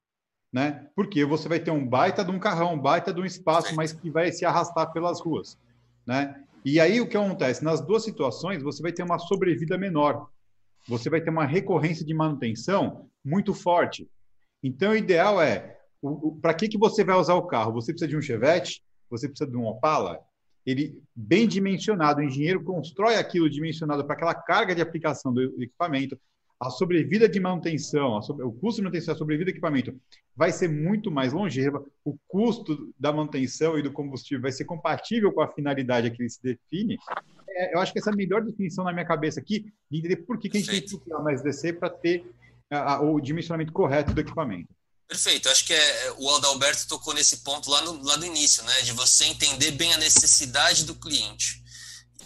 né? Porque você vai ter um baita de um carrão, um baita de um espaço, mas que vai se arrastar pelas ruas, né? E aí o que acontece? Nas duas situações, você vai ter uma sobrevida menor. Você vai ter uma recorrência de manutenção muito forte. Então, o ideal é, para que, que você vai usar o carro? Você precisa de um Chevette? Você precisa de um Opala? Ele, bem dimensionado, o engenheiro constrói aquilo dimensionado para aquela carga de aplicação do equipamento, a sobrevida de manutenção, sobre, o custo de manutenção, a sobrevida do equipamento vai ser muito mais longeva, o custo da manutenção e do combustível vai ser compatível com a finalidade que ele se define. É, eu acho que essa é a melhor definição na minha cabeça aqui, de entender por que, que a gente tem que procurar mais DC para ter o dimensionamento correto do equipamento. Perfeito, acho que é, o Adalberto tocou nesse ponto lá no, lá no início, né? De você entender bem a necessidade do cliente.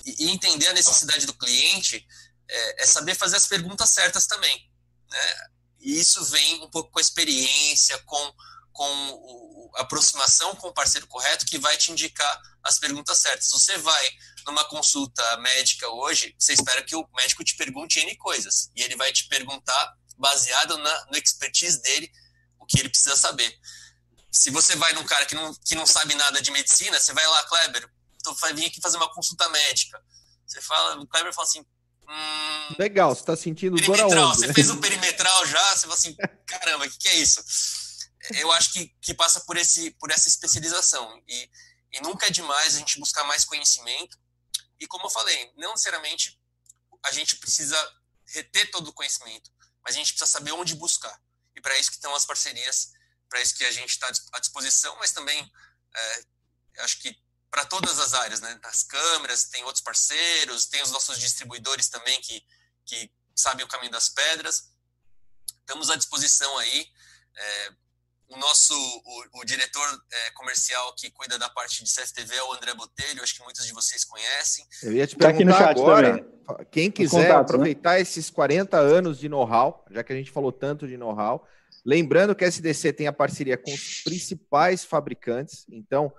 E, e entender a necessidade do cliente é, é, saber fazer as perguntas certas também. Né? E isso vem um pouco com a experiência, com, com o, a aproximação com o parceiro correto que vai te indicar as perguntas certas. Você vai numa consulta médica hoje, você espera que o médico te pergunte N coisas. E ele vai te perguntar baseado na, no expertise dele, o que ele precisa saber. Se você vai num cara que não, que não sabe nada de medicina, você vai lá, Kleber, tô, vim aqui fazer uma consulta médica. Você fala, o Kleber fala assim, hum, Legal, você está sentindo dor aonde? Você fez um perimetral já, você fala assim, caramba, o que, que, é isso? Eu acho que, que passa por, esse, por essa especialização. E, e nunca é demais a gente buscar mais conhecimento. E como eu falei, não necessariamente a gente precisa reter todo o conhecimento mas a gente precisa saber onde buscar. E para isso que estão as parcerias, para isso que a gente está à disposição, mas também é, acho que para todas as áreas, né? Nas câmeras, tem outros parceiros, tem os nossos distribuidores também que, que sabem o caminho das pedras. Estamos à disposição aí. É, o nosso o, o diretor é, comercial que cuida da parte de CFTV é o André Botelho, acho que muitos de vocês conhecem. Eu ia te perguntar tá aqui no chat agora, também. quem quiser contatos, né? aproveitar né? esses 40 anos de know-how, já que a gente falou tanto de know-how, lembrando que a SDC tem a parceria com os principais fabricantes, então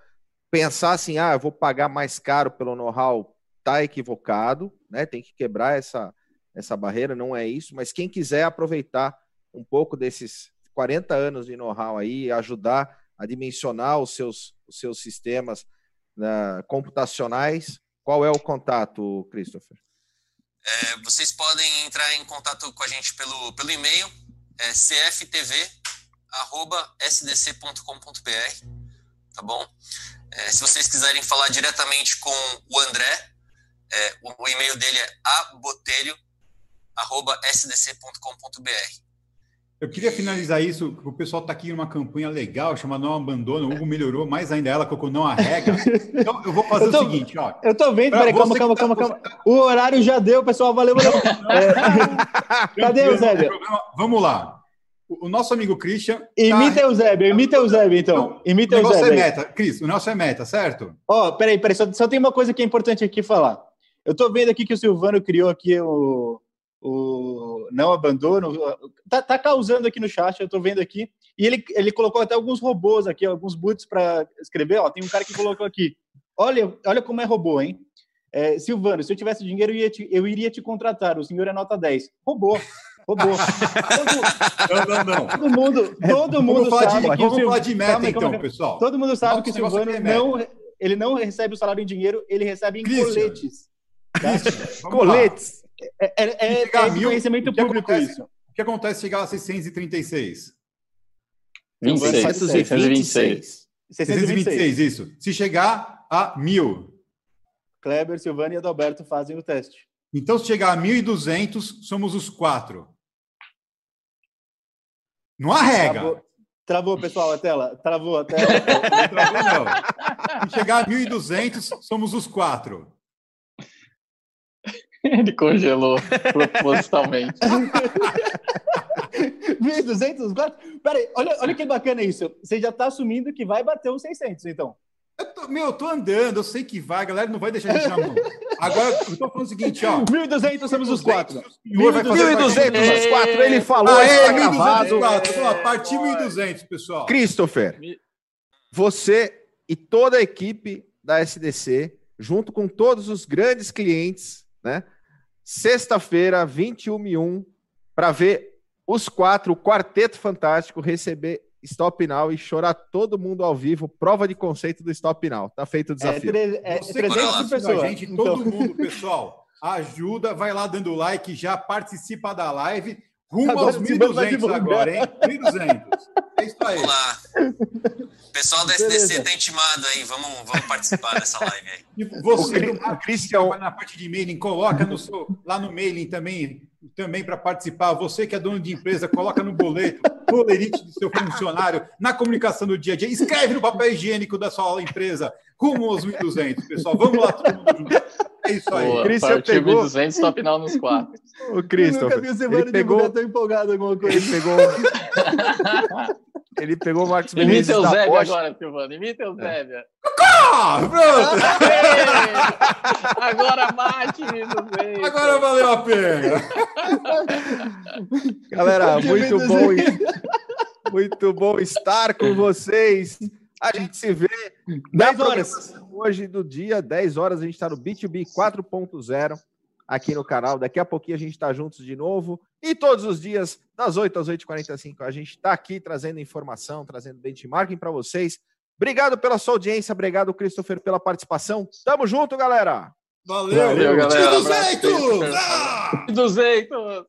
pensar assim, ah, eu vou pagar mais caro pelo know-how, tá equivocado, né? Tem que quebrar essa essa barreira, não é isso, mas quem quiser aproveitar um pouco desses 40 anos de know-how aí, ajudar a dimensionar os seus, os seus sistemas né, computacionais. Qual é o contato, Christopher? É, vocês podem entrar em contato com a gente pelo, pelo e-mail, é cftv.sdc.com.br, tá bom? É, se vocês quiserem falar diretamente com o André, é, o, o, e-mail dele é abotelho.sdc.com.br. Eu queria finalizar isso, o pessoal está aqui numa campanha legal chamada Não Abandona. O Hugo melhorou mais ainda ela, colocou Não Arrega. Então, eu vou fazer tô, o seguinte, ó. Eu tô vendo, peraí, calma, calma, calma, tá, calma. O horário já deu, pessoal, valeu, valeu. É, cadê o Zé? Vamos lá. O nosso amigo Christian. Tá... Imita o Zé, imita o Zé, então. Imita o, o negócio é meta. Cris, o nosso é meta, certo? Ó, oh, peraí, peraí, só, só tem uma coisa que é importante aqui falar. Eu tô vendo aqui que o Silvano criou aqui o o não abandono, tá, tá, causando aqui no chat, eu tô vendo aqui, e ele, ele colocou até alguns robôs aqui, alguns boots para escrever, ó, tem um cara que colocou aqui, olha, olha como é robô, hein? É, Silvano, se eu tivesse dinheiro, eu, ia te, eu iria te contratar, o senhor é nota 10. Robô, robô. Todo, não, não, não. Todo mundo, todo mundo vamos sabe de, que Vamos falar de meta, calma, então, calma, pessoal. Todo mundo sabe que o Silvano é não, ele não recebe o salário em dinheiro, ele recebe em Christian. coletes. Tá? coletes. É, é, é mil, conhecimento público acontece, isso. O que acontece se chegar a 636? 26, 626. 626, isso. Se chegar a mil. Kleber, Silvana e Adalberto fazem o teste. Então, se chegar a 1.200, somos os quatro. Não arrega. Travou, travou, pessoal, a tela. Travou a tela. não travou, não. Se chegar a 1.200, somos os quatro. Ele congelou propositalmente. 1.200? Peraí, olha, olha que bacana isso. Você já está assumindo que vai bater os 600, então. Eu tô, meu, eu tô andando, eu sei que vai, a galera não vai deixar a gente na mão. Agora, eu tô falando o seguinte, ó. 1.200 somos os quatro. 1.200 os quatro, ele falou, ah, é, 1.200 A partir 1.200, pessoal. Christopher, você e toda a equipe da SDC, junto com todos os grandes clientes né? Sexta-feira, 21 e 1, para ver os quatro, o Quarteto Fantástico, receber Stop Now e chorar todo mundo ao vivo. Prova de conceito do Stop Now. Tá feito o desafio. É, é, é 300 pessoas. Gente, então... Todo mundo, pessoal, ajuda, vai lá dando like, já participa da live. Rumo agora, aos 1.200 agora, hein? 1.200. É isso aí. Vamos lá. O pessoal da SDC tá intimado aí. Vamos, vamos participar dessa live aí. Você, o Cristian, na parte de mailing, coloca no seu, lá no mailing também, também para participar. Você que é dono de empresa, coloca no boleto, no lerite do seu funcionário, na comunicação do dia a dia. Escreve no papel higiênico da sua empresa. Rumo aos 1.200, pessoal. Vamos lá, todo mundo junto. É isso aí. Boa, Christian pegou 200, top final nos quatro. O Christopher, nunca vi o ele pegou tão empolgado alguma coisa. Ele pegou Ele pegou o Marcos Menezes Imita o Zébia agora, Silvano. Imita o Zébia. É. Pronto! agora mate, Zébia. Agora valeu a pena. Galera, muito bom. Muito bom estar com vocês. A gente se vê 10 horas. Hoje do dia, 10 horas, a gente está no B2B 4.0 aqui no canal. Daqui a pouquinho a gente está juntos de novo. E todos os dias, das 8 às 8h45, a gente está aqui trazendo informação, trazendo benchmarking para vocês. Obrigado pela sua audiência, obrigado, Christopher, pela participação. Tamo junto, galera! Valeu, Valeu galera! 200! Ah! 200!